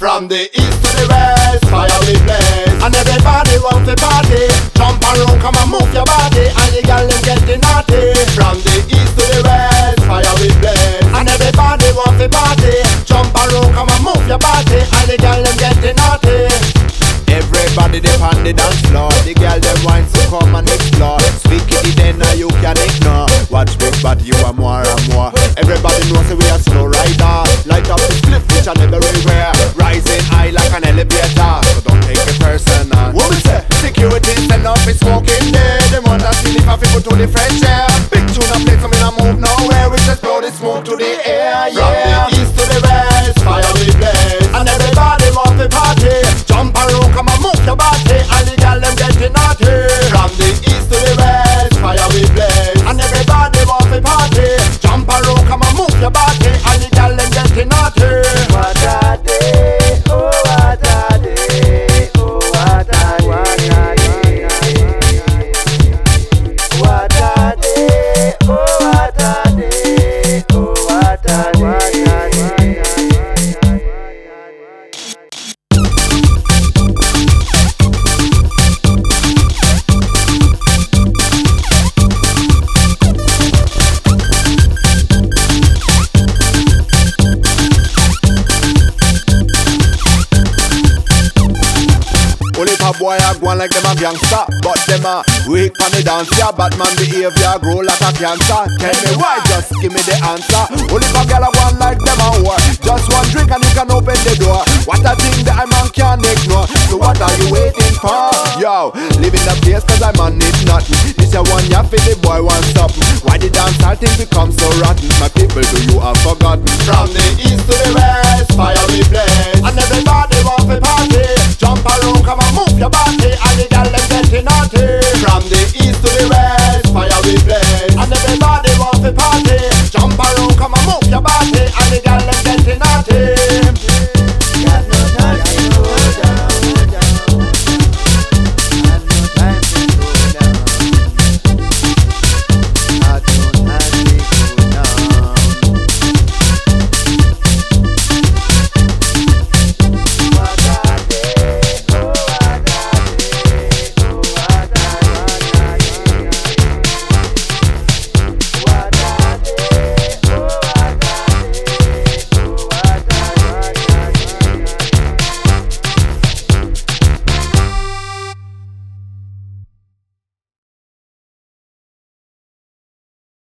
From the east to the west, fire we blaze. And everybody want to party. Jump around, come and move your body. And the girl them getting naughty. From the east to the west, fire we blaze. And everybody want to party. Jump around, come and move your body. And the girl them getting naughty. Everybody they on the dance floor The girl them wine so come and explore Speak it then now you can ignore Watch me but you are more and more boy a go like them a gangster. But them a weak on the dance Yeah, badman behavior grow like a cancer. Tell me why, just give me the answer. Only a girl a go on like them a whore. Just one drink and you can open the door. What a thing that a man can't ignore. So what are you waiting for? Yo, living the place cause I man need nothing. This a one ya feel the boy want something. Why the dance all thing become so rotten? My people do you have forgotten? From the east to the want to party.